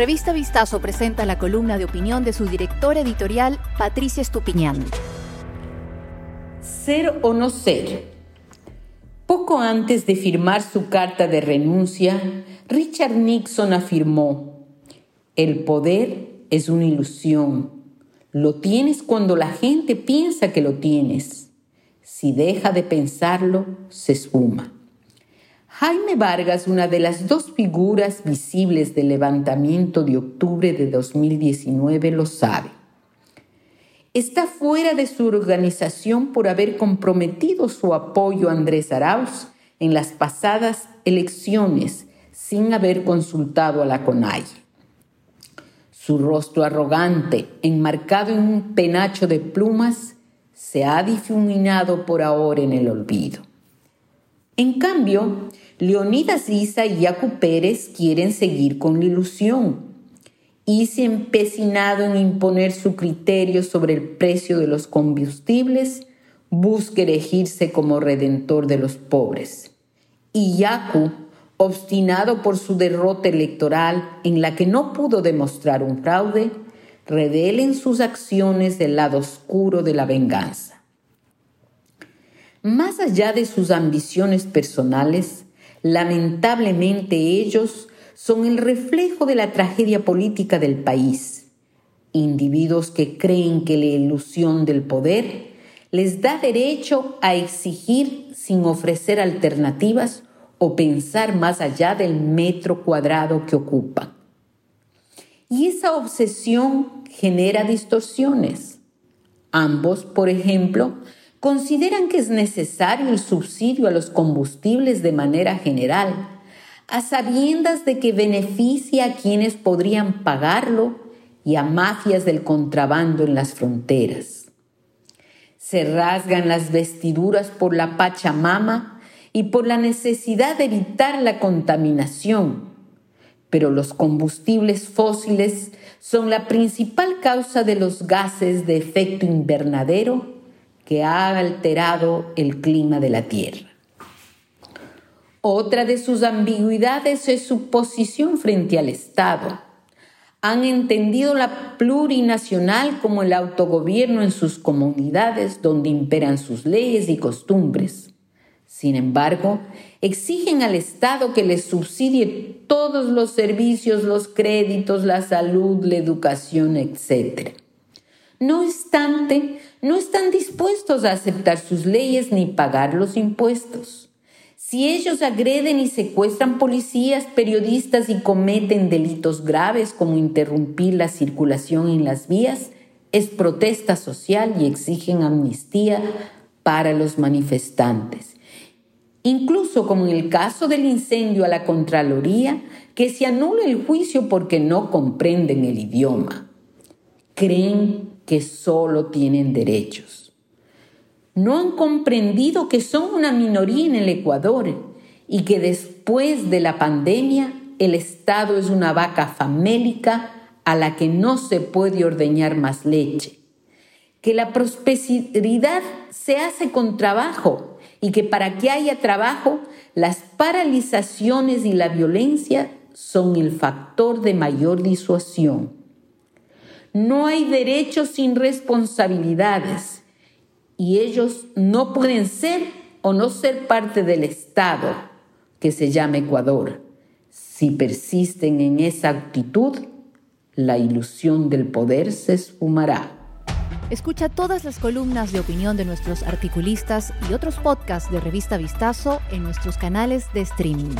Revista Vistazo presenta la columna de opinión de su directora editorial, Patricia Estupiñán. Ser o no ser. Poco antes de firmar su carta de renuncia, Richard Nixon afirmó, el poder es una ilusión. Lo tienes cuando la gente piensa que lo tienes. Si deja de pensarlo, se esfuma. Jaime Vargas, una de las dos figuras visibles del levantamiento de octubre de 2019, lo sabe. Está fuera de su organización por haber comprometido su apoyo a Andrés Arauz en las pasadas elecciones sin haber consultado a la CONAI. Su rostro arrogante, enmarcado en un penacho de plumas, se ha difuminado por ahora en el olvido. En cambio, Leonidas Isa y Yacu Pérez quieren seguir con la ilusión. se empecinado en imponer su criterio sobre el precio de los combustibles, busca elegirse como redentor de los pobres. Y Yacu, obstinado por su derrota electoral en la que no pudo demostrar un fraude, revela en sus acciones el lado oscuro de la venganza. Más allá de sus ambiciones personales, lamentablemente ellos son el reflejo de la tragedia política del país. Individuos que creen que la ilusión del poder les da derecho a exigir sin ofrecer alternativas o pensar más allá del metro cuadrado que ocupan. Y esa obsesión genera distorsiones. Ambos, por ejemplo, consideran que es necesario el subsidio a los combustibles de manera general, a sabiendas de que beneficia a quienes podrían pagarlo y a mafias del contrabando en las fronteras. Se rasgan las vestiduras por la Pachamama y por la necesidad de evitar la contaminación, pero los combustibles fósiles son la principal causa de los gases de efecto invernadero que ha alterado el clima de la Tierra. Otra de sus ambigüedades es su posición frente al Estado. Han entendido la plurinacional como el autogobierno en sus comunidades donde imperan sus leyes y costumbres. Sin embargo, exigen al Estado que les subsidie todos los servicios, los créditos, la salud, la educación, etc. No obstante, no están dispuestos a aceptar sus leyes ni pagar los impuestos. Si ellos agreden y secuestran policías, periodistas y cometen delitos graves como interrumpir la circulación en las vías, es protesta social y exigen amnistía para los manifestantes. Incluso como en el caso del incendio a la Contraloría, que se anula el juicio porque no comprenden el idioma. Creen que solo tienen derechos. No han comprendido que son una minoría en el Ecuador y que después de la pandemia el Estado es una vaca famélica a la que no se puede ordeñar más leche. Que la prosperidad se hace con trabajo y que para que haya trabajo las paralizaciones y la violencia son el factor de mayor disuasión. No hay derechos sin responsabilidades y ellos no pueden ser o no ser parte del Estado que se llama Ecuador. Si persisten en esa actitud, la ilusión del poder se esfumará. Escucha todas las columnas de opinión de nuestros articulistas y otros podcasts de Revista Vistazo en nuestros canales de streaming.